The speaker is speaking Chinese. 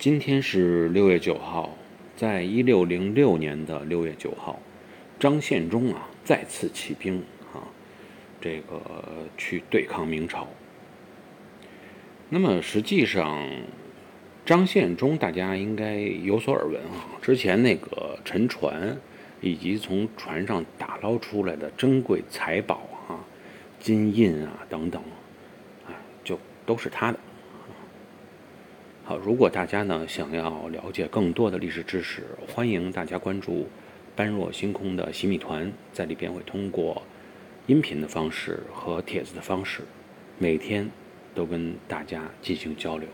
今天是六月九号，在一六零六年的六月九号，张献忠啊再次起兵啊，这个去对抗明朝。那么实际上，张献忠大家应该有所耳闻啊，之前那个沉船以及从船上打捞出来的珍贵财宝啊，金印啊等等，啊，就都是他的。好，如果大家呢想要了解更多的历史知识，欢迎大家关注“般若星空”的洗米团，在里边会通过音频的方式和帖子的方式，每天都跟大家进行交流。